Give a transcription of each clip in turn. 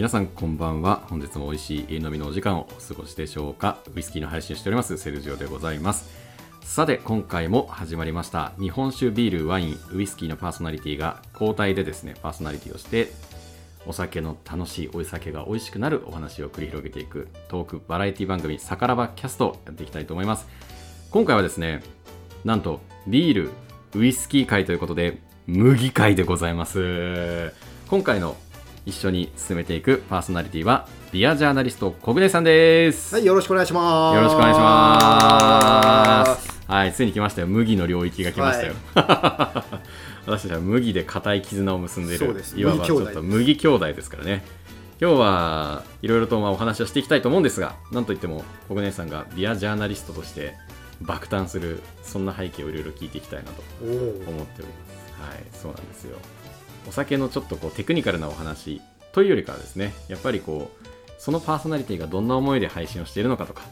皆さんこんばんは。本日も美味しい家飲みのお時間をお過ごしでしょうか。ウイスキーの配信しておりますセルジオでございます。さて今回も始まりました。日本酒ビールワインウイスキーのパーソナリティが交代でですねパーソナリティをしてお酒の楽しいお酒が美味しくなるお話を繰り広げていくトークバラエティ番組さからばキャストをやっていきたいと思います。今回はですねなんとビールウイスキー会ということで麦会でございます。今回の一緒に進めていくパーソナリティはビアジャーナリスト小暮さんです、はい、よろしくお願いします。よろしくお願いします。はいついに来ましたよ。麦の領域が来ましたよ、私たちは麦で固い絆を結んでいる。そうです。いわばちょっと麦麦兄弟ですからね。今日はいろいろとまあお話をしていきたいと思うんですがなんといっても小暮さんがビアジャーナリストとして爆誕するそんな背景をいろいろ聞いていきたいなと。思っております。はい、そうなんですよ。お酒のちょっとこうテクニカルなお話というよりかはですね、やっぱりこうそのパーソナリティがどんな思いで配信をしているのかとか、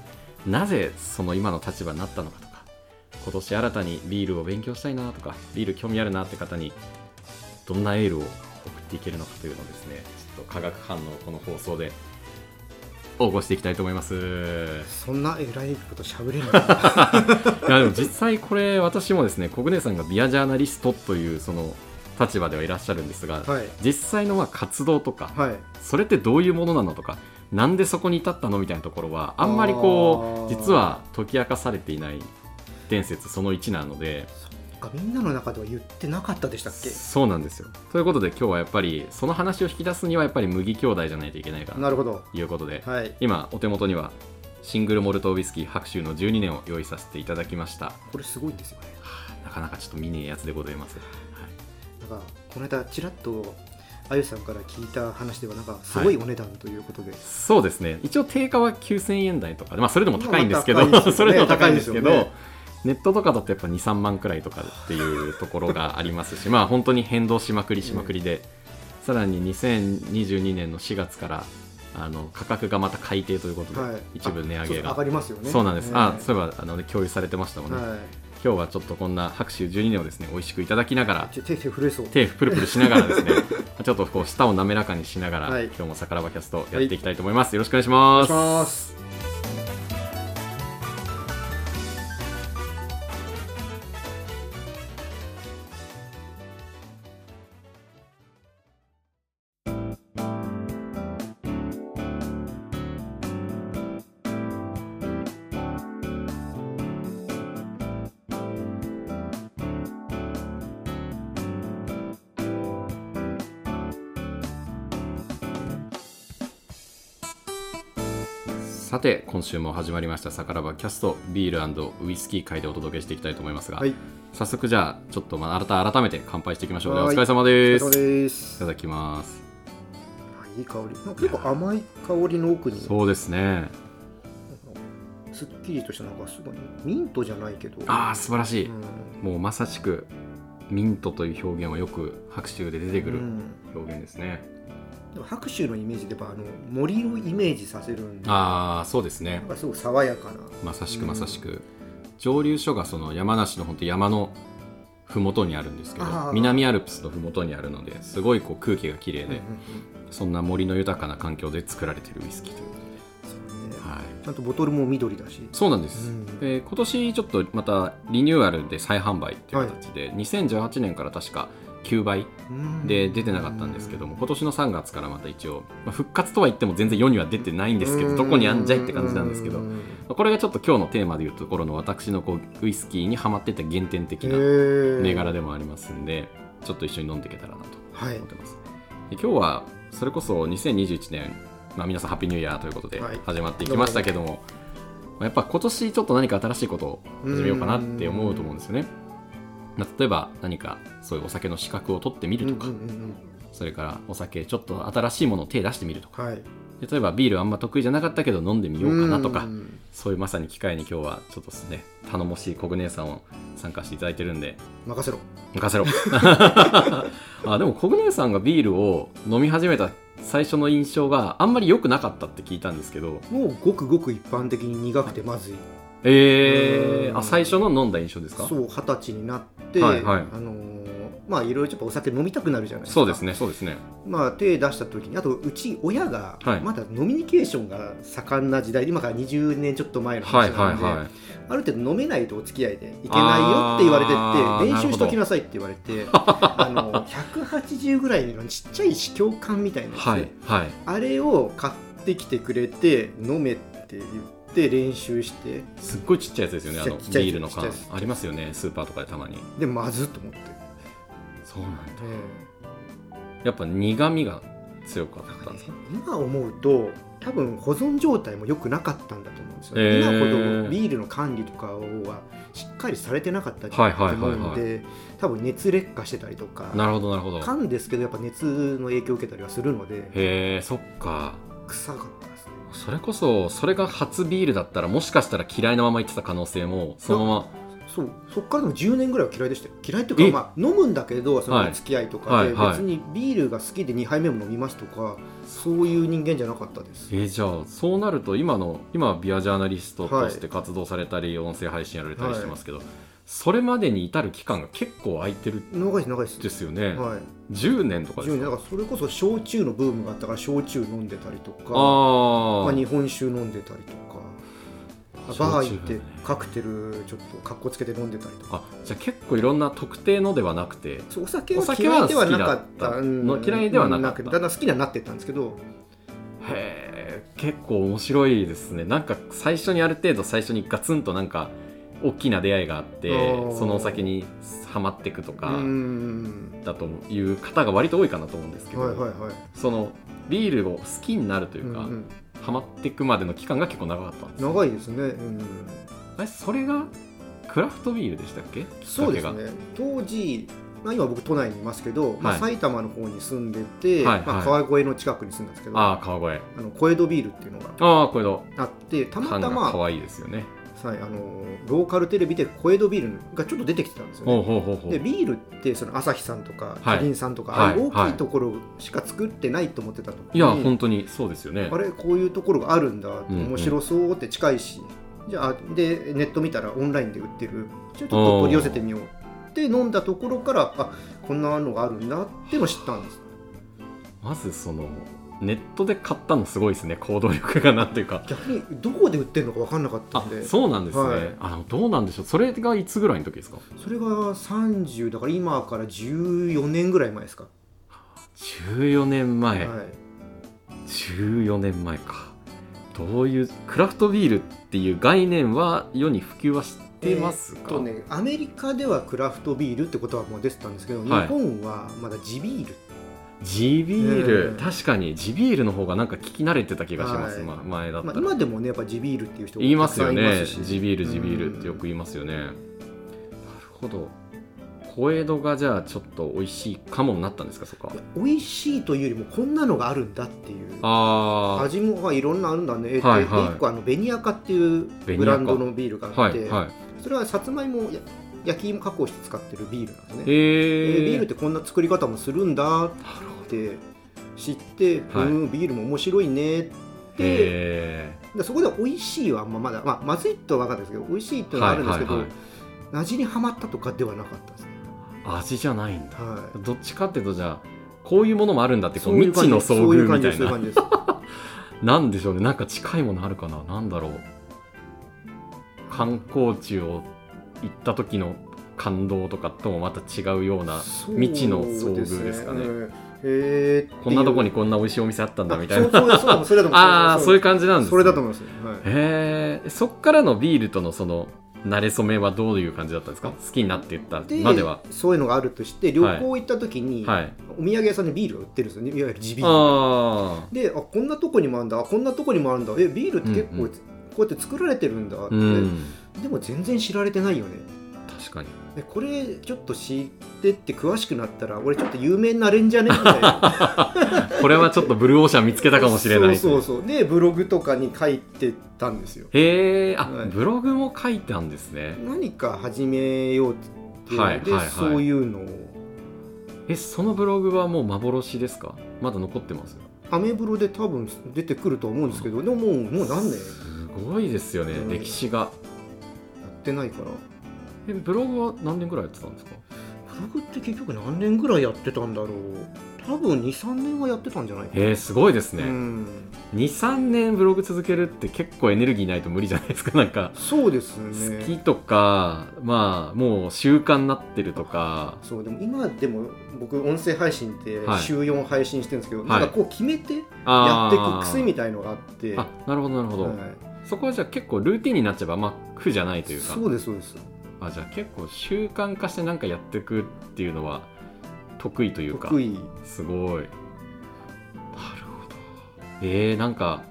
なぜその今の立場になったのかとか、今年新たにビールを勉強したいなとか、ビール興味あるなって方にどんなエールを送っていけるのかというのをですね、ちょっと化学反応をこの放送で応募していきたいと思います。そんな偉いこと喋れない。いやでも実際これ私もですね小暮さんがビアジャーナリストというその立場ではいらっしゃるんですが、はい。実際のまあ活動とか、はい。それってどういうものなのとかなんでそこに至ったのみたいなところはあんまりこう実は解き明かされていない伝説その1なのであ、みんなの中では言ってなかったでしたっけ？そうなんですよということで今日はやっぱりその話を引き出すにはやっぱり麦兄弟じゃないといけないかななるほど。ということで、はい。今お手元にはシングルモルトウイスキー白州の12年を用意させていただきましたこれすごいんですよね。なかなかちょっと見ねえやつでございます、はいなんかこの間ちらっとあゆさんから聞いた話ではなんかすごいお値段ということで。そうですね一応定価は9000円台とかで、まあ、それでも高いんですけど、ね それでも高いんですけどネットとかだとやっぱ23万くらいとかっていうところがありますし まあ本当に変動しまくりしまくりで、さらに2022年の4月からあの価格がまた改定ということで、はい。一部値上げが上がりますよね。そうなんです、えあそういえばあの共有されてましたもんね、はい。今日はちょっとこんな白州12年をですね。美味しくいただきながら。手震えそう。手プルプルしながらですね。ちょっとこう舌を滑らかにしながら、はい。今日もさからばキャストやっていきたいと思います、よろしくお願いしますさて今週も始まりました「さからばキャスト」ビールウイスキー会でお届けしていきたいと思いますが、はい。早速じゃあちょっとまあ改改めて乾杯していきましょう。ねおはい疲れ様です。いた。だきます。あいい香り。結構甘い香りの奥に。そうですね。すっきりとしたなんかすごいミントじゃないけど。ああ素晴らしい、うん。もうまさしくミントという表現はよく白州で出てくるうん。表現ですね、でも白州のイメージではあの森をイメージさせるんでああそうですね。なんかすごく爽やかな。まさしくまさしく、蒸留所がその山梨の本当山の麓にあるんですけど南アルプスの麓にあるのですごいこう空気がきれいで、うんうんうん。そんな森の豊かな環境で作られているウイスキーということで、はい、ちゃんとボトルも緑だし。そうなんです、うんで今年ちょっとまたリニューアルで再販売っていう形で、2018年から確か9倍うん。で出てなかったんですけども今年の3月からまた一応、まあ、復活とは言っても全然世には出てないんですけどどこにあんじゃいって感じなんですけどうんこれがちょっと今日のテーマでいうところの私のこうウイスキーにハマってた原点的へなー。銘柄でもありますんでちょっと一緒に飲んでいけたらなとはい思ってます、で今日はそれこそ2021年、まあ、皆さんハッピーニューイヤーということではい。始まっていきましたけども、まあやっぱ今年ちょっと何か新しいことを始めようかなって思うと思うんですよね、まあ例えば何かそういうお酒の資格を取ってみるとか、うんうんうんそれからお酒ちょっと新しいものを手出してみるとか。うんはい。例えばビールあんま得意じゃなかったけど飲んでみようかなとか、うんそういうまさに機会に今日はちょっとですね頼もしい小暮さんを参加していただいてるんで。任せろ。任せろ。あでも小暮さんがビールを飲み始めた最初の印象があんまり良くなかったって聞いたんですけど。もうごくごく一般的に苦くてまずいえー、うん。あ最初の飲んだ印象ですか？そう二十歳になって、はいはい。あのーまあいろいろちょっとお酒飲みたくなるじゃないですか。そうですねそうですね。まあ手出した時にあとうち親がはい。まだノミニケーションが盛んな時代、今から20年ちょっと前のはい話なんで、はいはいある程度飲めないとお付き合いでいけないよって言われてあーて練習しときなさいって言われて あの180ぐらいのちっちゃい試供缶みたいなやつ、はいはい。あれを買ってきてくれて飲めって言って練習して。すっごいちっちゃいやつですよね。あのビールの缶。ありますよね。スーパーとかでたまに。でまずっと思って、そうなんだ。えやっぱ苦味が強かったんですか？今思うと多分保存状態も良くなかったんだと思うんですよ、へー。今ほどビールの管理とかはしっかりされてなかったと思うんで多分熱劣化してたりとか。なるほどなるほど。へ缶ですけどやっぱ熱の影響を受けたりはするので。えそっか。臭かったそれこそそれが初ビールだったらもしかしたら嫌いなまま言ってた可能性もそのまそうそっからでも10年ぐらいは嫌いでしたよ嫌いっていうえ？か、まあ、飲むんだけどその付き合いとかで、はいはい。別にビールが好きで2杯目も飲みますとかそういう人間じゃなかったです。まえーじゃあそうなると今の今はビアジャーナリストとして活動されたり、音声配信やられたりしてますけど、それまでに至る期間が結構空いてる長いです長いです。ですよね、はい。10年とかです10年。だかからそれこそ焼酎のブームがあったから焼酎飲んでたりとかああまあ、日本酒飲んでたりとか。バー行ってカクテルちょっとかっこつけて飲んでたりとか。あじゃあ結構いろんな特定のではなくてお酒はお酒は嫌いではなかった。た。うん。の嫌いではなかった。くだんだん好きにはなってったんですけど。へえ結構面白いですね。なんか最初にある程度最初にガツンとなんか大きな出会いがあってそのお酒にはまっていくとうかんだという方が割と多いかなと思うんですけど、はいはいはい。そのビールを好きになるというか、うんうん。ハマっていくまでの期間が結構長かったんです長いですね、うん、えそれがクラフトビールでしたっけ？そうですね。当時、まあ、今僕都内にいますけど、まあ、はい埼玉の方に住んでて、はいまあ、はい川越の近くに住んだんですけど、がああ川越。あの小江戸ビールっていうのがあってたま缶たまが可愛いですよねはい、あのローカルテレビで小江戸ビールがちょっと出てきてたんですよね。でビールってその朝日さんとかはい。キリンさんとか、はい。大はい。きいところしか作ってないと思ってた時に、いや本当にそうですよね。あれこういうところがあるんだうんうん。面白そうって近いし、じゃあでネット見たらオンラインで売ってる。ちょっと取り寄せてみようって飲んだところからあこんなのがあるんだっていうのを知ったんです。まずそのネットで買ったのすごいですね行動力がなんていうか。逆にどこで売ってるのか分かんなかったあんで。そうなんですね、はい。あどうなんでしょう。それがいつぐらいの時ですか？それが30だから今から14年ぐらい前ですか、14年前、はい。14年前か。どういうクラフトビールっていう概念は世に普及はしてますか、えーっとね、アメリカではクラフトビールってことはもう出てたんですけど、はい。日本はまだ地ビール地ビール、えー確かに地ビールの方がなんか聞き慣れてた気がします、はい。ま前だったまあ、ら、今でもねやっぱ地ビールっていう人言いますよね。地ビール地ビールってよく言いますよね、なるほど。小江戸がじゃあちょっと美味しいかもになったんですかそこは。美味しいというよりもこんなのがあるんだっていう。あ味もまあいろんなあるんだね。はいはい。で1個あのベニアカっていうブランドのビールがああって、はいはい。それはさつまいもや焼き芋加工して使ってるビールなんですね、えー、でビールってこんな作り方もするんだって知って、はい。うんビールも面白いねって。えでそこで美味しいはあんままだ、まあ、まずいとは分かんないですけど美味しいっていうのはあるんですけど、はいはい味にはまったとかではなかったですね、ー、味じゃないんだ。はどっちかっていうとじゃあこういうものもあるんだってい、こう未知の遭そういう遇みたいな感じです。なんでしょうね。なんか近いものあるかな。なんだろう。観光地を行った時の感動とかともまた違うような未知の遭遇ですかねこんなとこにっこんな美味しいお店あったんだみたいな。あそうそうそうそれだと思い あそう。いう感じなんです、ね、それだと思います、はい。へえそっからのビールとのその慣れ初めはどういう感じだったんですか？好きになっていったでまでは。そういうのがあるとして旅行行った時に、はい。お土産屋さんでビールが売ってるんですよね。いわゆる地ビールあであこんなとこにもあるんだ。あこんなとこにもあるんだ。えビールって結構、うんうん。こうやって作られてるんだって、あうん。でも全然知られてないよね。確かにでこれちょっと知ってって詳しくなったら俺ちょっと有名になれんじゃね？みたいな。これはちょっとブルーオーシャン見つけたかもしれない。そうそうそう。でブログとかに書いてたんですよ。へえあ、はい。ブログも書いたんですね。何か始めようってはいはいはい。そういうのを。えそのブログはもう幻ですか？まだ残ってます？アメブロで多分出てくると思うんですけどでももうもう何年やすごいですよね、うん。歴史が。ってないからえブログは何年ぐらいやってたんですか？ブブログって結局何年ぐらいやってたんだろう。多分23年はやってたんじゃないえすごいですね、うん、23年ブログ続けるって結構エネルギーないと無理じゃないですか？なんかそうです好きねとかまあもう習慣になってるとか。そうでも今でも僕音声配信ってはい。週4配信してるんですけど、はい。なんかこう決めてやあっていーく癖みたいのがあって。あなるほどなるほど、はい。そこはじゃあ結構ルーティンになっちゃえばま苦じゃないというか。そうですそうですあじゃあ結構習慣化してなんかやっていくっていうのは得意というか。得意。すごい。なるほど。えー、なんか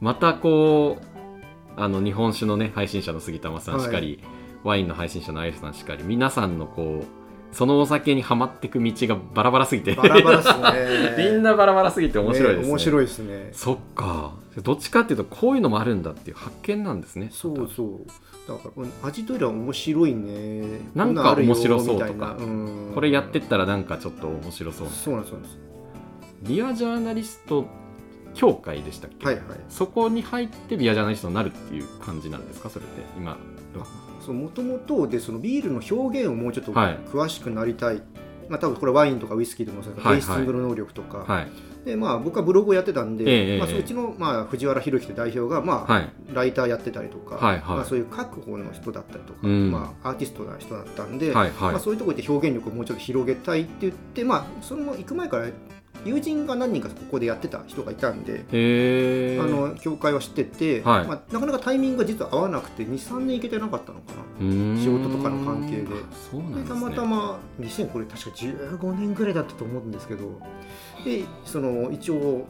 またこうあの日本酒のね配信者の杉玉さんしかり、ワインの配信者のアイルさんしかり皆さんのこうそのお酒にはまっていく道がバラバラすぎて。バラバラですね。みんなバラバラすぎて面白いですね。面白いですね。そっか。どっちかっていうとこういうのもあるんだっていう発見なんですね。そうそう。だから味というよりは面白いね。なんか面白そうとか。これやってったらなんかちょっと面白そうそうなんですそうなんです。ビアジャーナリスト協会でしたっけ、はいはい。そこに入ってビアジャーナリストになるっていう感じなんですか？それって今もともとでそのビールの表現をもうちょっとはい。詳しくなりたい、まあ多分これワインとかウイスキーでもそうですけどはいテイスティングの能力とか、はい。でまあ僕はブログをやってたんで、ええまあ、ええそううちの、まあ、藤原宏樹という代表が、まあはい。ライターやってたりとか、はいはい。まあ、そういう書く方の人だったりとか、うん。まあ、アーティストな人だったんで、はいはい。まあ、そういうところで表現力をもうちょっと広げたいって言って、まあ、その行く前から友人が何人かここでやってた人がいたんで、あの教会は知ってて、はい。まあ、なかなかタイミングが実は合わなくて23年行けてなかったのかな。仕事とかの関係で。そうなんね。でたまたま2000これ確か15年ぐらいだったと思うんですけどでその一応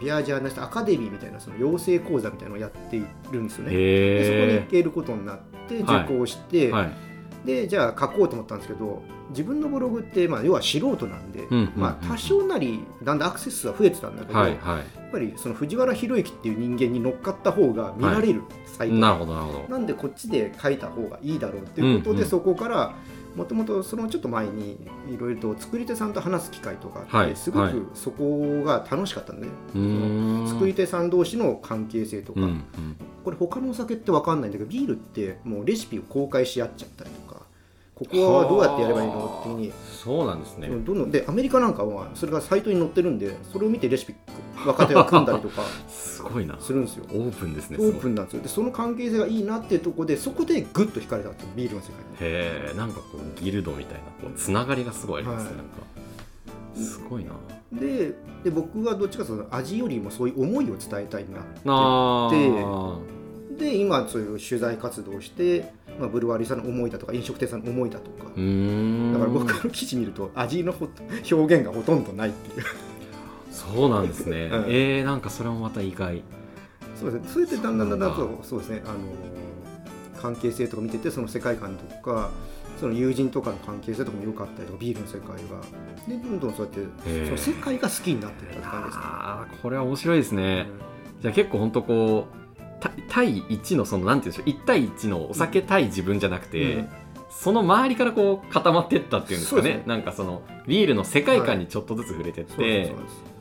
ビアジャーナリストアカデミーみたいなその養成講座みたいなのをやっているんですよね。でそこにへ行けることになってはい受講して、えはいでじゃあ書こうと思ったんですけど自分のブログって、まあ、要は素人なんで、うんうんうんまあ、多少なりだんだんアクセス数は増えてたんだけど、はいはやっぱりその藤原宏之っていう人間に乗っかった方が見られる、サイトいなるほどなるほど。なんでこっちで書いた方がいいだろうっていうことで、うんうんそこからもともとそのちょっと前にいろいろと作り手さんと話す機会とかあって、はいすごはい。くそこが楽しかったんで、ねうーん。作り手さん同士の関係性とか、うんうん。これ他のお酒って分かんないんだけどビールってもうレシピを公開し合っちゃったりとかここはどうやってやればいいのってに。そうなんですね。どんどんでアメリカなんかはそれがサイトに載ってるんでそれを見てレシピ若手が組んだりとか。すごいな。するんですよ。オープンですねオープンなんですよ。でその関係性がいいなっていうところでそこでグッと惹かれたんですよビールの世界に。へえんかこうギルドみたいなこうつながりがすごいありますね、はい。なんか。すごいな。でで僕はどっちかというと味よりもそういう思いを伝えたいなあでーで今そういう取材活動をして、まあ、ブルワリーさんの思いだとか飲食店さんの思いだとか。だから僕の記事見ると味のほ表現がほとんどないっていう。そうなんですね、うん。えー、なんかそれもまた意外。そうですね。それでだんだんだんだんとそうですね。あの関係性とか見ててその世界観とかその友人とかの関係性とかも良かったりとかビールの世界が。でどんどんそうやってその世界が好きになっていって感じですね。これは面白いですね、うん。じゃあ結構本当こうた対1のそのなんていうんでしょう1対1のお酒対自分じゃなくて、うん。その周りからこう固まっていったっていうんですかね。ね。なんかそのビールの世界観にちょっとずつ触れてって、そうで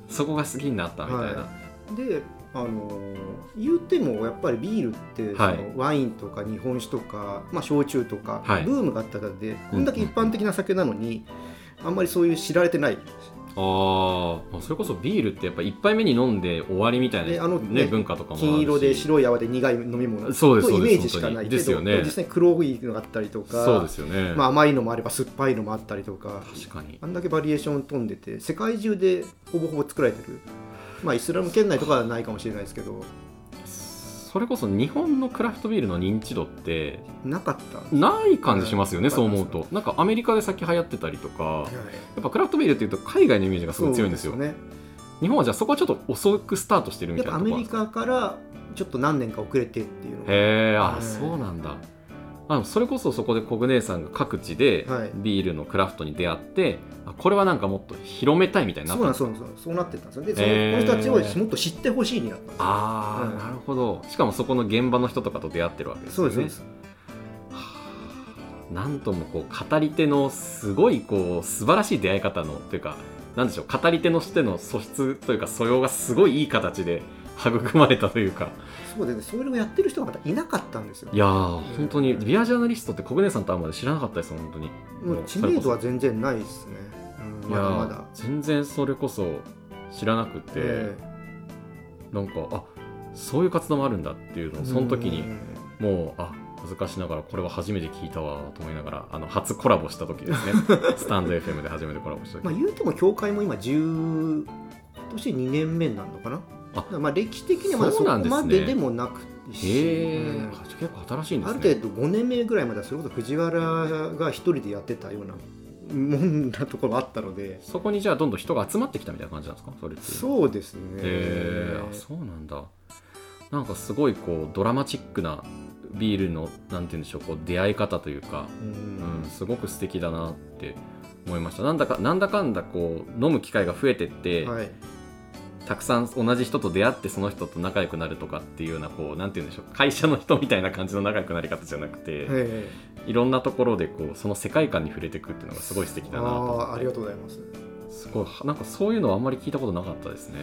すそこが好きになったみたいな、はであのー言ってもやっぱりビールってそはい。のワインとか日本酒とか、まあ、焼酎とか、はい。ブームがあったからでこんだけ一般的な酒なのに、あんまりそういう知られてないああそれこそビールってやっぱ1杯目に飲んで終わりみたいな、であのねね文化とかもあるし。金色で白い泡で苦い飲み物そうですのイメージしかないけどですよね。実際に。黒いのがあったりとかそうですよね、まあ、甘いのもあれば酸っぱいのもあったりとか確かに。あんだけバリエーション飛んでて世界中でほぼほぼ作られてる。まあイスラム圏内とかはないかもしれないですけどそれこそ日本のクラフトビールの認知度ってなかったない感じしますよね、うんそう思うと。なんかアメリカで先流行ってたりとかはいやっぱクラフトビールっていうと海外のイメージがすごい強いんですよ。日本はじゃあそこはちょっと遅くスタートしてるみたいなところメリカからちょっと何年か遅れてっていうへえあ、はいそうなんだあそれこそそこでコグ姉さんが各地ではい。ビールのクラフトに出会って、あこれはなんかもっと広めたいみたいになった。そうなんそうそうなってったんですよ。でそのへー。この人たちをもっと知ってほしいになったんですよ。ああ、うんなるほど。しかもそこの現場の人とかと出会ってるわけですよね。そうですそうです。なんともこう語り手のすごいこう素晴らしい出会い方のというかなんでしょう。語り手のしての素質というか素養がすごいいい形で育まれたというか。そうでね。それをやってる人がまたいなかったんですよ。いやー本当にビアジャーナリストって小舟さんと会うまで知らなかったです本当に。もう知名度は全然ないですね、うん、いやーまだまだ。全然それこそ知らなくて、えなんかあそういう活動もあるんだっていうのえをその時にうんもうあ恥ずかしながらこれは初めて聞いたわと思いながらあの初コラボした時ですね。スタンド FM で初めてコラボした時、まあ言うても協会も今10今年2年目なのかな？まあ歴史的にはまだそうこまででもなくし、へえ、結構新しいんであすね。る程度5年目ぐらいまではそれこそ藤原が一人でやってたようなもんなところあったので。そこにじゃあどんどん人が集まってきたみたいな感じなんですかそれそうですね。へえあそうなんだ。なんかすごいこうドラマチックなビールのなんて言うんでしょうこう出会い方というか、うん。うん、すごく素敵だなって思いました。なんだかなんだかんだこう飲む機会が増えてって、はいたくさん同じ人と出会ってその人と仲良くなるとかっていうようなこうなんて言うんでしょう会社の人みたいな感じの仲良くなり方じゃなくて、え。いろんなところでこうその世界観に触れていくっていうのがすごい素敵えだなとああありがとうございます。すごいなんかそういうのはあんまり聞いたことなかったですね。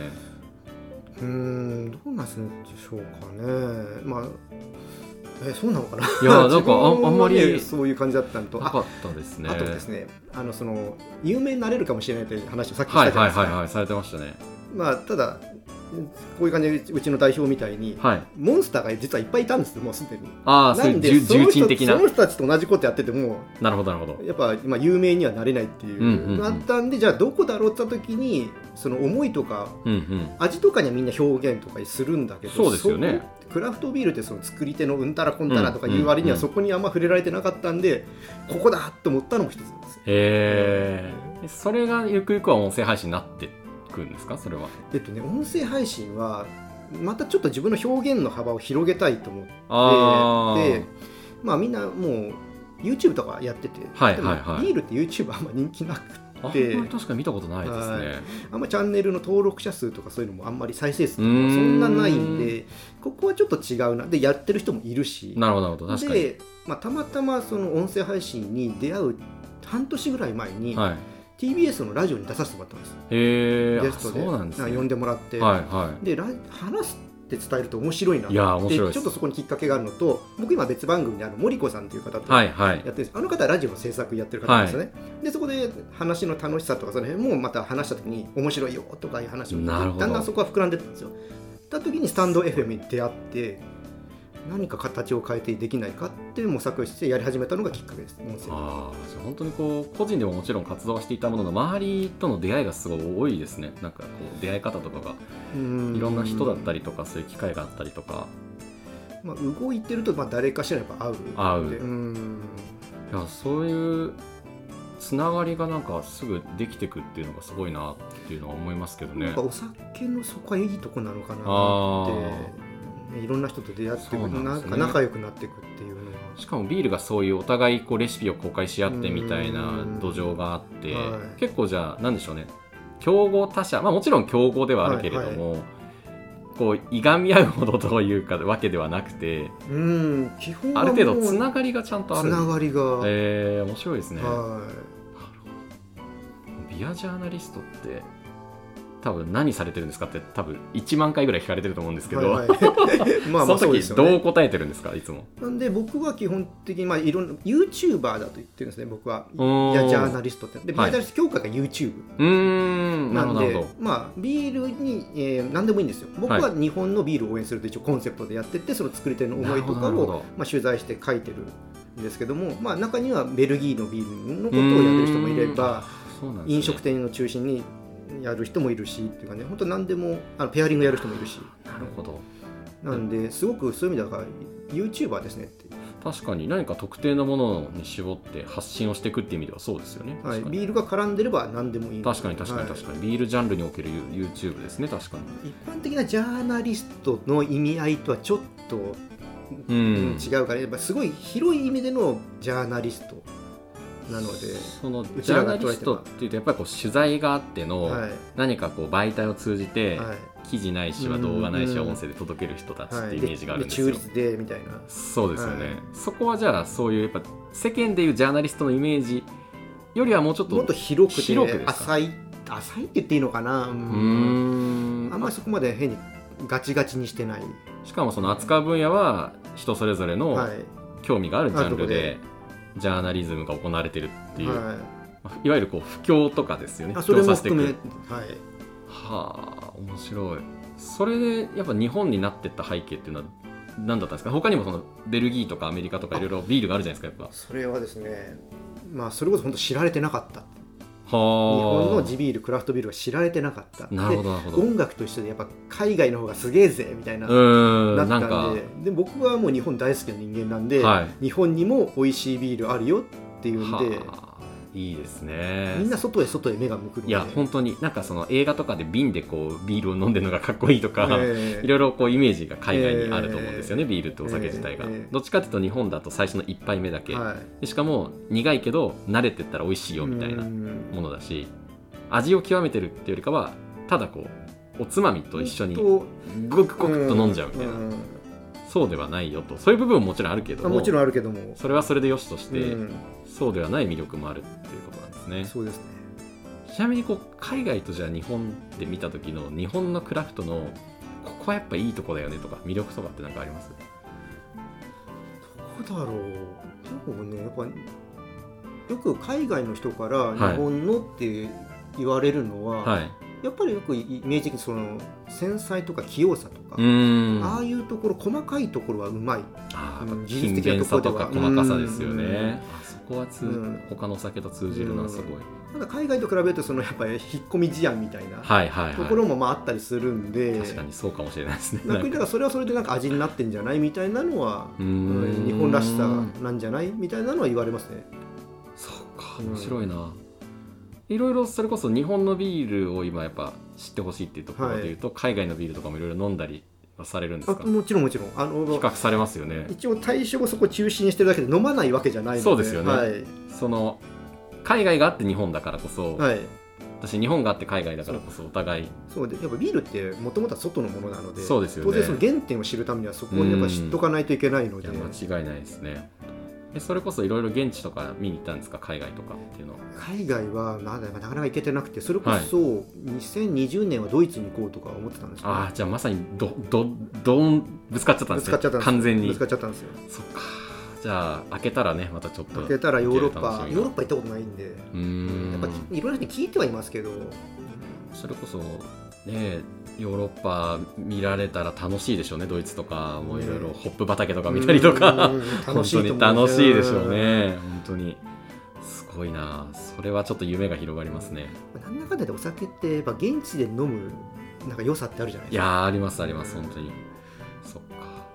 うーんどうなんでしょうかね。まあえそうなのかな。いいやなんか あんまりそういう感じだったのと。あなかったですね。あとですねあのその有名になれるかもしれないという話をさっきしたはいじゃないですか、はいはいはいされてましたねまあただこういう感じでうちの代表みたいに、はい。モンスターが実はいっぱいいたんですよもうすでに。ああなんでその人的な。その人たちと同じことやっててもなるほどなるほど。やっぱ今有名にはなれないっていう,、うんうんうん。あったんでじゃあどこだろうって言った時にその思いとかうんうん。味とかにはみんな表現とかするんだけどそうですよね。クラフトビールってその作り手のうんたらこんたらとかいう割にはそこにあんま触れられてなかったんで、ここだと思ったのも一つなんですよ。へえそれがゆくゆくは音声配信になってくんですか？それは。えっとね音声配信はまたちょっと自分の表現の幅を広げたいと思ってでまあみんなもう YouTube とかやってて、はいでもはい。はいビールって YouTube あんま人気なくあんまでり確かに見たことないですはねあんまチャンネルの登録者数とかそういうのもあんまり再生数とかそんなないんでここはちょっと違うな。でやってる人もいるし。なるほどなるほど確かに。で、まあ、たまたまその音声配信に出会う半年ぐらい前に、はい TBS のラジオに出させてもらったんです。へえゲストで。そうなんですね。呼んでもらって、はいはでラ話すって伝えると面白いないいや面白いです。ちょっとそこにきっかけがあるのと僕今別番組である森子さんという方とはいはい。やってるんです。あの方はラジオの制作やってる方ですよね、でそこで話の楽しさとかその辺もまた話した時に面白いよとかいう話を。だんだんそこは膨らんでったんですよ。た時にスタンド FM に出会って何か形を変えてできないかっていう模索してやり始めたのがきっかけです。ああじゃあ本当にこう個人でももちろん活動はしていたものの周りとの出会いがすごい多いですね。なんかこう出会い方とかがいろんな人だったりとかそういう機会があったりとかまあ、動いてるとまあ誰かしらやっぱ会う会う。のでうん。いやそういうつながりがなんかすぐできてくっていうのがすごいなっていうのは思いますけどね。なんかお酒のそこはいいとこなのかなあって。ねいろんな人と出会ってなんか仲良くなっていくっていうのはしかもビールがそういうお互いこうレシピを公開し合ってみたいな土壌があってはい。結構じゃあなんでしょうね。競合他社まあもちろん競合ではあるけれども、こういがみ合うほどというかわけではなくてうん基本はある程度つながりがちゃんとあつるながりが、えー、面白いですね。はビアジャーナリストって多分何されてるんですかって多分1万回ぐらい聞かれてると思うんですいけど、はいはい。まあまあその時どう答えてるんですかいつも？なんで僕は基本的にまあいろんな YouTuber だと言ってるんですね僕は。おー。いやジャーナリストって。でビースト協会が YouTube ななんでまあビールに、えー何でもいいんですよ。僕は日本のビールを応援すると一応コンセプトでやっててその作り手の思いとかをまあ、取材して書いてるんですけども、まあ、中にはベルギーのビールのことをやってる人もいれば飲食店を中心にやる人もいるしっていうかね本当何でもあのペアリングやる人もいるし。なるほど。なんですごくそういう意味では YouTuber ですねって。確かに何か特定のものに絞って発信をしていくっていう意味ではそうですよね。はい、ビールが絡んでれば何でもいい確かに確かに確かに、ビールジャンルにおける YouTube ですね確かに。はい一般的なジャーナリストの意味合いとはちょっと、うん。違うからやっぱすごい広い意味でのジャーナリストなので、そのジャーナリストっていうとやっぱりこう取材があってのはい。何かこう媒体を通じてはい。記事ないしは動画ないしはうん音声で届ける人たちはい、ってイメージがあるんですよ。中立でみたいな。そうですよね、はい。そこはじゃあそういうやっぱ世間でいうジャーナリストのイメージよりはもうちょっともっと広くて広く浅い浅いって言っていいのかな、うん。あんまりそこまで変にガチガチにしてない、しかもその扱う分野は人それぞれのはい。興味があるジャンルで。あるとこでジャーナリズムが行われてるっていう、はい。い、わゆるこう不況とかですよね。あそれ不況させてくはい。はあ面白い。それでやっぱ日本になってった背景っていうのは何だったんですか？他にもそのベルギーとかアメリカとかいろいろビールがあるじゃないですかやっそれはですねまあそれこそ本当知られてなかった。ぱ日本はの地ビールクラフトビールが知られてなかった。なるほどなるほど。で音楽と一緒でやっぱ海外の方がすげえぜみたいななったんで。で僕はもう日本大好きな人間なんで、はい。日本にも美味しいビールあるよっていうんではあいいですね。みんな外へ外へ目が向くので。いや本当になんかその映画とかで瓶でこうビールを飲んでるのがかっこいいとか、ええ。いろいろこうイメージが海外にあると思うんですよね、ビールってお酒自体が、ええ。どっちかっていうと日本だと最初の1杯目だけ、はい。でしかも苦いけど慣れてったら美味しいよみたいなうん。ものだし味を極めてるっていうよりかはただこうおつまみと一緒にごくごくっと飲んじゃうみたいな、んそうではないよと。そういう部分ももちろんあるけども。あもちろんあるけども。それはそれでよしとして、うん。そうではない魅力もあるっていうことなんですね。そうですね。ちなみにこう海外とじゃあ日本で見た時の日本のクラフトのここはやっぱいいとこだよねとか魅力とかって何かあります？どうだろう。でもねやっぱよく海外の人からはい。日本のって言われるのは、はいやっぱりよくイメージ的にその繊細とか器用さとか、ああいうところ細かいところはうまい。あ技勤術的なとかところでは。細かさですようん。ねあそこはつ、うん。他のお酒と通じるのはすごい、ただ海外と比べるとそのやっぱり引っ込み思案みたいなはいはいところはもまああったりするんで、い確かにそうかもしれないですね。逆にだからそれはそれでなんか味になってんじゃないみたいなのは、うん。ん日本らしさなんじゃないみたいなのは言われますね。そうか面白いな、いろいろそれこそ日本のビールを今やっぱ知ってほしいっていうところでいうと、海外のビールとかもいろいろ飲んだりはされるんですあかもちろんもちろん。あの比較されますよね。一応対象をそこ中心にしてるだけで飲まないわけじゃないので。そうですよね。はい。その海外があって日本だからこそ、はい、私日本があって海外だからこそお互い。そう。でやっぱビールってもともとは外のものなのでそうですよね。当然その原点を知るためにはそこをやっぱ知っとかないといけないので。間違いないですねえそれこそいろいろ現地とか見に行ったんですか？海外とかっていうのは。海外はまだなかなか行けてなくてそれこそ2020年はドイツに行こうとか思ってたんですよ、ああじゃあまさにどどどんぶつかっちゃったんですね。ぶつかっちゃったんです完全に。ぶつかっちゃったんですよ。そっか。じゃあ開けたらねまたちょっと開けたらヨーロッパヨーロッパ行ったことないんで。うーん。やっぱいろんな人に聞いてはいますけど。それこそねヨーロッパ見られたら楽しいでしょうねドイツとかもいろいろねホップ畑とか見たりとか。うん本当に楽しいでしょうね本当に。すごいな。それはちょっと夢が広がりますね。なんだかんだでお酒ってやっぱ現地で飲むなんか良さってあるじゃないいですか。やーありますあります本当に。そっか。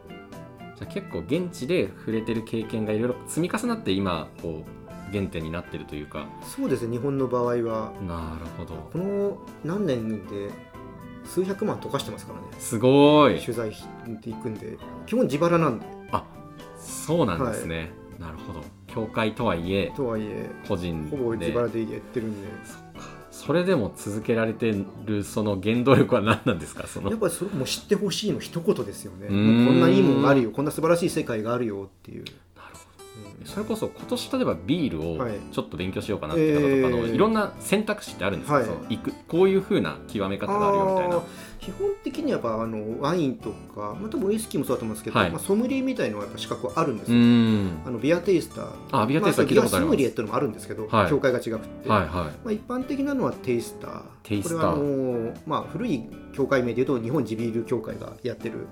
じゃあ結構現地で触れてる経験がいろいろ積み重なって今こう原点になってるというか。そうですね日本の場合は。なるほど。この何年で数百万溶かしてますからね。すごい。取材って行くんで。基本自腹なんで。そうなんですね、なるほど。教会とはいえとはいえ個人ほぼで自腹でやってるんで。それでも続けられてるその原動力は何なんですか？その。やっぱりそれも知ってほしいの一言ですよね。こんないいものがあるよ。こんな素晴らしい世界があるよっていう、それこそ今年例えばビールをはい。ちょっと勉強しようかなって方とかの、えー。いろんな選択肢ってあるんですか、はい。こういうふうな極め方があるよみたいな基本的にはやっぱあのワインとか、まあ、多分ウイスキーもそうだと思うんですけど、はい。まあ、ソムリエみたいのはやっぱ資格はあるんですうよ、あのビアテイスター。あビアテイスター聞いたことあります、まあ、ソムリエっていうのもあるんですけど、はい。が違くて、はいはい。まあ、一般的なのはテイスター。テイスター。これはあの、まあ、古い協会名でいうと日本地ビール協会がやってる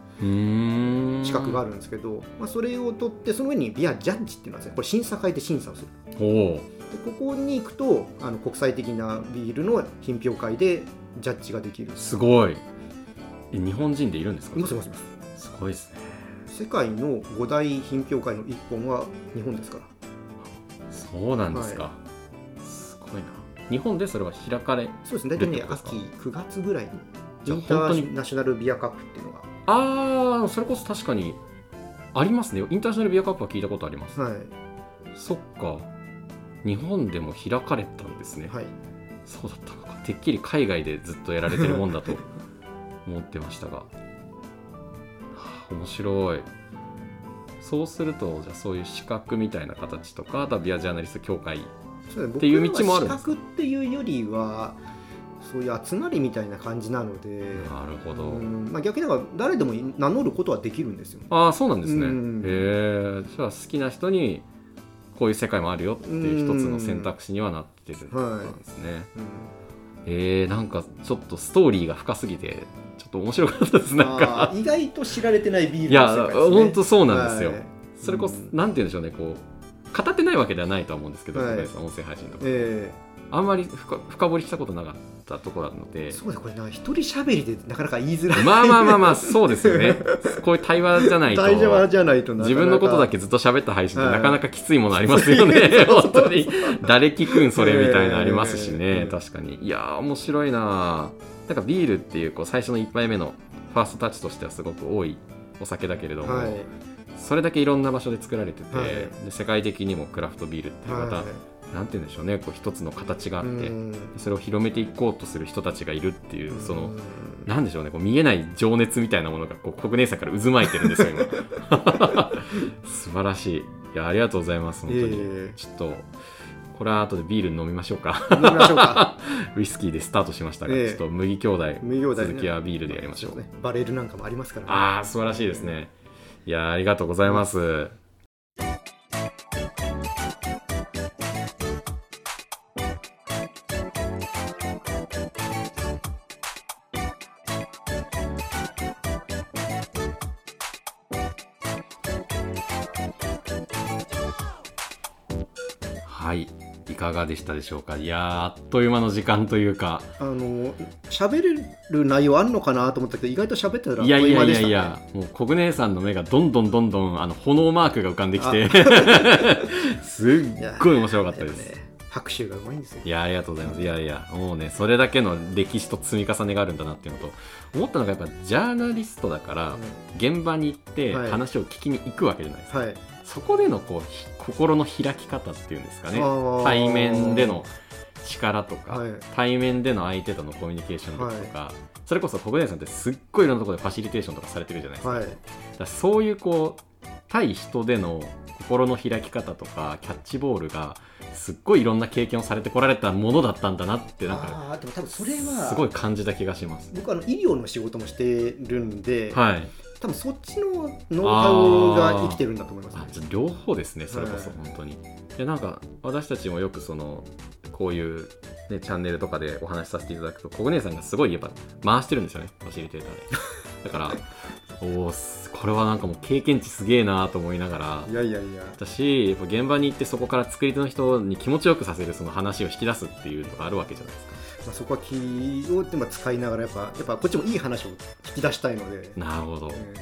資格があるんですけど、まあ、それを取ってその上にビアジャッジっていうのはねこれ審査会で審査をする。おおでここに行くとあの国際的なビールの品評会でジャッジができる。すごい。え日本人でいるんですか？いますいますいます。すごいですね。世界の5大品評会の1本は日本ですから。そうなんですか、すごいな。日本でそれは開かれそうですね。大体ね秋9月ぐらいにインタ本当にーナショナルビアカップっていうのが。ああそれこそ確かにありますね。インターナショナルビアカップは聞いたことあります、はい。そっか。日本でも開かれたんですね、はい。そうだったのか。てっきり海外でずっとやられてるもんだと 思ってましたが。はあ面白い。そうするとじゃあそういう資格みたいな形とかあとはビアジャーナリスト協会っていう道もあるんですか？っていうよりはそういう集まりみたいな感じなのでなるほど、うん。まあ、逆に言えば誰でも名乗ることはできるんですよ、ああそうなんですね、うん。へえじゃあ好きな人にこういう世界もあるよっていう一つの選択肢にはなってるんですね、うんえー、なんかちょっとストーリーが深すぎてっと面白かったですなんあかー意外と知られてないビールいや本当そうなんですよ、はい。それこそ、うん。なんて言うんでしょうねこう語ってないわけではないとは思うんですけど、はい。音声配信とか。えあんまり深深掘りしたことなかったところなので。えそうだこれな一人喋りでなかなか言いづらい。まあまあまあまあ そうですよね。こういう対話じゃないと。じゃないと自分のことだけずっと喋った配信ってはい。なかなかきついものありますよね、本当に。誰聞くんそれみたいなのありますしね、ええ確かに。いやー面白いななんかビールっていうこう最初の1杯目のファーストタッチとしてはすごく多いお酒だけれども、はいそれだけいろんな場所で作られてて、はい。で世界的にもクラフトビールっていうまた、はい。なんて言うんでしょうねこう一つの形があって、うん。それを広めていこうとする人たちがいるっていうその、うんなんでしょうねこう見えない情熱みたいなものがこう国内さから渦巻いてるんですよ今。素晴らしい。いやありがとうございます本当に、えちょっとこれは後でビール飲みましょうか。え飲みましょうか。ウイスキーでスタートしましたが、ええ。ちょっと麦兄弟無料で続きはビールでやりましょう、ね。バレルなんかもありますからね。ああ素晴らしいですねいやありがとうございます、はいいかがでしたでしょうか？いやあっという間の時間というか。あの喋れる内容あるのかなと思ったけど意外と喋ってたらいやいやいやいや、もうコグネさんの目がどんどんどんどんあの炎マークが浮かんできて、すっごい面白かったです。ね拍手がうまいんですよ。いやありがとうございます。いやいや、もうね、それだけの歴史と積み重ねがあるんだなっていうのと、思ったのがやっぱジャーナリストだから、現場に行ってはい。話を聞きに行くわけじゃないですか。はい。そこでのこうひ心の開き方っていうんですかね。対面での力とか、はい。対面での相手とのコミュニケーション力とか、それこそ国内さんってすっごいいろんなところでファシリテーションとかされてるじゃないですか,、はい。だそういうこう対人での心の開き方とかキャッチボールがすっごいいろんな経験をされてこられたものだったんだなってなんかあーでも多分それはすごい感じた気がします。僕あの医療の仕事もしてるんで、はい、多分そっちのノウハウが生きてるんだと思いますね。両方ですねそれこそはい本当に、でなんか私たちもよくそのこういう、ね、チャンネルとかでお話しさせていただくと小暮さんがすごいやっぱ回してるんですよねファシリテーターでだからおおこれはなんかもう経験値すげえなと思いながら。いやいやいや。だしやっぱ現場に行ってそこから作り手の人に気持ちよくさせるその話を引き出すっていうのがあるわけじゃないですかまあ、そこは気をでも使いながらやっぱやっぱこっちもいい話を聞き出したいので、なるほど。え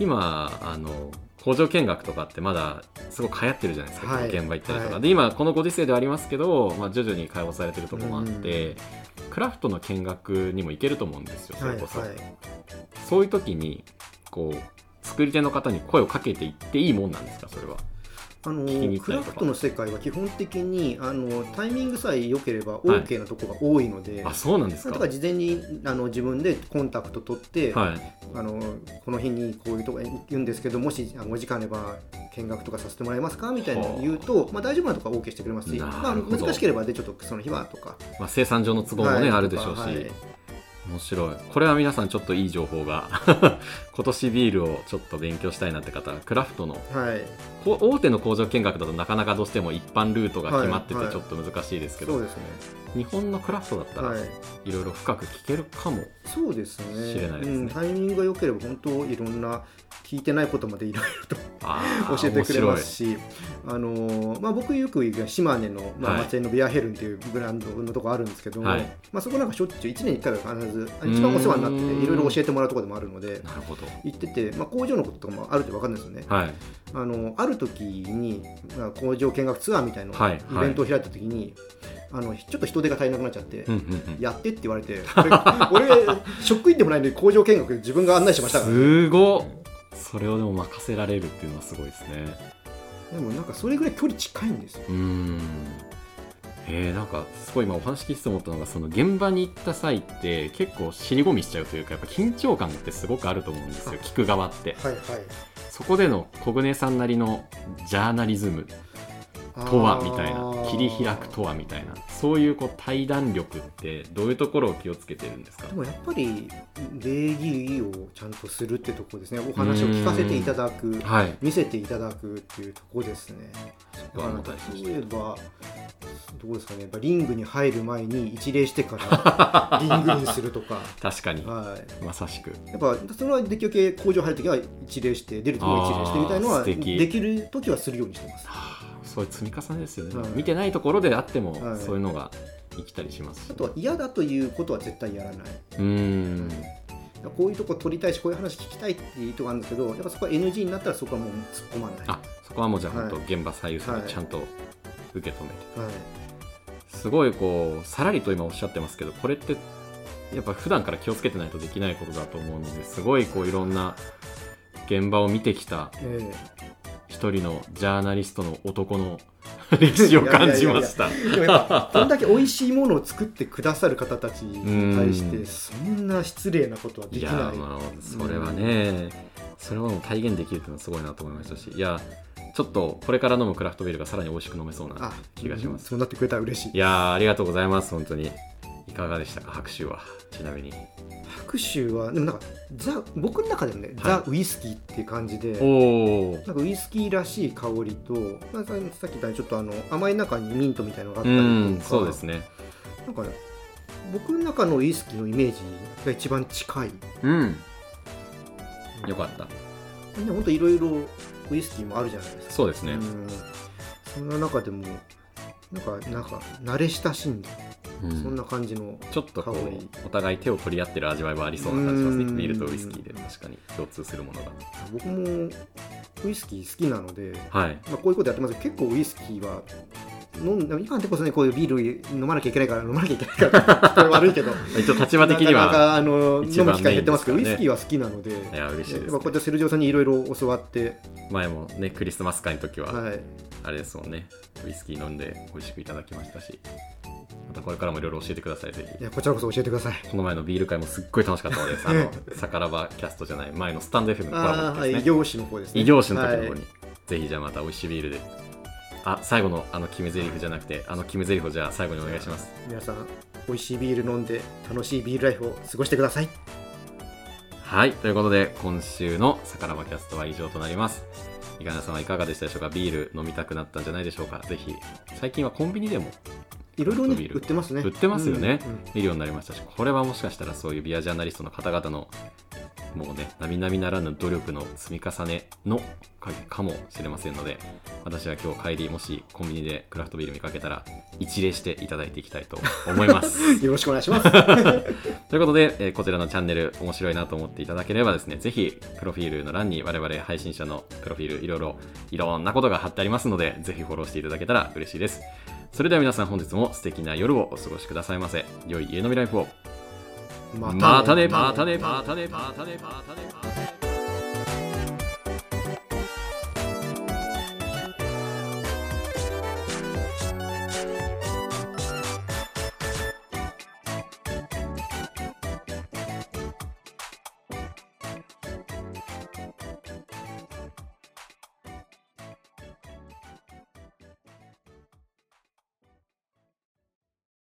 今あの工場見学とかってまだすごく流行ってるじゃないですか、はい。現場行ったりとか、はい。で今このご時世ではありますけど、まあ、徐々に解放されてるところもあって、クラフトの見学にも行けると思うんですよそれこそ、はい。そういう時にこう作り手の方に声をかけていっていいもんなんですかそれはあのクラフトの世界は基本的にあのタイミングさえ良ければ OK なとこが多いので、あそうなんですか。だから事前にあの自分でコンタクト取って、はい。あのこの日にこういうとこ行くんですけどもしあのお時間あれば見学とかさせてもらえますかみたいな言うと、まあ、大丈夫なとこは OK してくれますし、なまあ、難しければでちょっとその日はとか。まあ、生産上の都合もね、はい。あるでしょうし、はい面白い。これは皆さんちょっといい情報が。今年ビールをちょっと勉強したいなって方はクラフトの。はい、大手の工場見学だとなかなかどうしても一般ルートが決まっててはいはい。ちょっと難しいですけど、日本のクラフトだったらはい、いろいろ深く聞けるかも、そうですね。知れないですね。うん、タイミングが良ければ本当いろんな聞いてないことまでいろいろと 教えてくれま面すし、あのーまあ、僕よく行く島根の、まあ、はい。松江のビアヘルンっていうブランドのとこあるんですけども、はい。まあ、そこなんかしょっちゅう1年に1回は必ず一番お世話になってていろいろ教えてもらうところでもあるのでなるほど。行ってて、まあ、工場のこととかもあるって分かるんですよね。はい。あのある時に、まあ、工場見学ツアーみたいなはい。イベントを開いた時に、あのちょっと人手が足りなくなっちゃって。うんうんうん。やってって言われて俺俺 職員でもないのに工場見学自分が案内しましたから、すごっそれをでも任せられるっていうのはすごいですね。でもなんかそれぐらい距離近いんですよ。うーん。えー、なんかすごい今お話聞いてて思ったのがその現場に行った際って結構尻込みしちゃうというかやっぱ緊張感ってすごくあると思うんですよ。聞く側って。はいはい。そこでの小舟さんなりのジャーナリズムとはみたいな切り開くとはみたいなそういうこう対談力ってどういうところを気をつけてるんですか？でもやっぱり礼儀をちゃんとするってとこですね。お話を聞かせていただくはい。見せていただくっていうとこですね。そこはもう大事にして例えばどうですかね。やっぱリングに入る前に一礼してから リングインするとか。確かに。はい。まさしく。やっぱそれはできるだけ工場入るときは一礼して出るときは一礼してみたいのはできるときはするようにしてます。はあそういう積み重ねですよね、はい。見てないところであっても、はい。そういうのが生きたりします。しあとは嫌だということは絶対やらない、うーん。こういうとこ取りたいしこういう話聞きたいっていうとこあるんですけどやっぱそこは NG になったらそこはもう突っ込まない。あそこはもうじゃあはい。本当現場最優先はい。でちゃんと受け止めて、はい。すごいこうさらりと今おっしゃってますけどこれってやっぱ普段から気をつけてないとできないことだと思うのですごいこういろんな現場を見てきたえ一人のジャーナリストの男の 歴史を感じました。えでもやっぱこんだけ美味しいものを作ってくださる方たちに対しうん。てそんな失礼なことはでいやきない。まあそれはね、それはもう体現できるっていうのはすごいなと思いましたしいやちょっとこれから飲むクラフトビールがさらに美味しく飲めそうなあ気がします。そうなってくれたら嬉しい。いやーありがとうございます本当に。いかがでしたか？拍手は。ちなみに。拍手はでもなんかザ僕の中でもね、ザ・ウイスキーっていう感じでおおなんかウイスキーらしい香りと、まあ、ささっき言ったようにちょっとあの甘い中にミントみたいなのがあったうりとかんそうですね。なんかね僕の中のウイスキーのイメージが一番近い。うん。よかった。で本当いろいろウイスキーもあるじゃないですか。そうですね、うん。そんな中でもなんかなんか慣れ親しんだ、うん。そんな感じのちょっとこうお互い手を取り合ってる味わいはありそうな感じしますね。うん。ビールとウイスキーで。確かに。共通するものが。僕もウイスキー好きなので、はい。まあ、こういうことやってますけど結構ウイスキーは飲んで今でこそね。こういうビール飲まなきゃいけないから飲まなきゃいけないからこれ悪いけど。一応立場的になかなはかあの一番飲む機会減ってますけど、ウイスキーは好きなので。いや嬉しいです、やっぱこうやってセルジオさんにいろいろ教わって、前もねクリスマス会の時ははい、あれですもんね。ウイスキー飲んで美味しくいただきましたしまたこれからもいろいろ教えてくださいぜひ。いやこちらこそ教えてください。この前のビール会もすっごい楽しかったので あのサカラバキャストじゃない前のスタンド FM のコラボああ、はい、ですね。異業種の方ですね。異業種の時の方はい。に、ぜひじゃあまた美味しいビールで。あ最後のあの決め台詞じゃなくてあの決め台詞をじゃあ最後にお願いします。皆さん、美味しいビール飲んで、楽しいビールライフを過ごしてください。はい。ということで今週のサカラバキャストは以上となります。いかなさんはいかがでしたでしょうか？ビール飲みたくなったんじゃないでしょうか？ぜひ。最近はコンビニでもいろいろね、ビール売ってますね。売ってますよね。うんうん。見るようになりましたし。これはもしかしたらそういうビアジャーナリストの方々のもうね並々ならぬ努力の積み重ねの影かもしれませんので私は今日帰りもしコンビニでクラフトビール見かけたら一礼していただいていきたいと思います。よろしくお願いします。ということで、えーこちらのチャンネル面白いなと思っていただければですねぜひプロフィールの欄に我々配信者のプロフィールいろいろいろんなことが貼ってありますのでぜひフォローしていただけたら嬉しいですそれでは皆さん本日も素敵な夜をお過ごしくださいませ。良い家飲みライフを。ままたね。またねまたねまたねまたねまたね